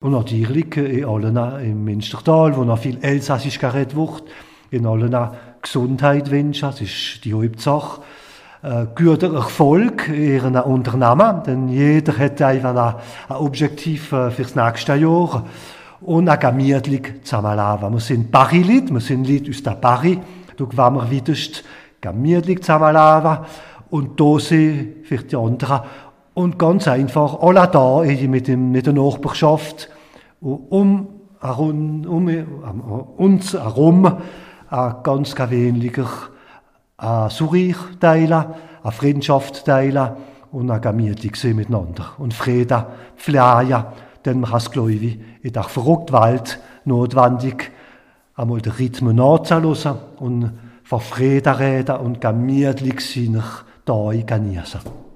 Und natürlich in allen im Münstertal, wo noch viel Elsassisch geredet wird, in allen Gesundheit wünschen, das ist die Hauptsache. Äh, guter Erfolg in ihren Unternehmen, denn jeder hat einfach ein Objektiv äh, fürs nächste Jahr und ein gemütlich zusammenleben. Wir sind Paris-Leute, wir sind Leute aus der Paris, da wollen wir wiederst gemütlich zusammenleben und da sind für die anderen und ganz einfach, alle da mit, dem, mit der Nachbarschaft, um, um, um, uns herum, ein ganz gewöhnlicher ein Zurich teilen, eine Freundschaft teilen und ein gemütlich miteinander. Und Frieden pflegen, denn man hat, glaube ich, in der verrückten Welt notwendig, einmal den Rhythmen nachzulassen und von Frieden reden und gemütlich sich da genießen.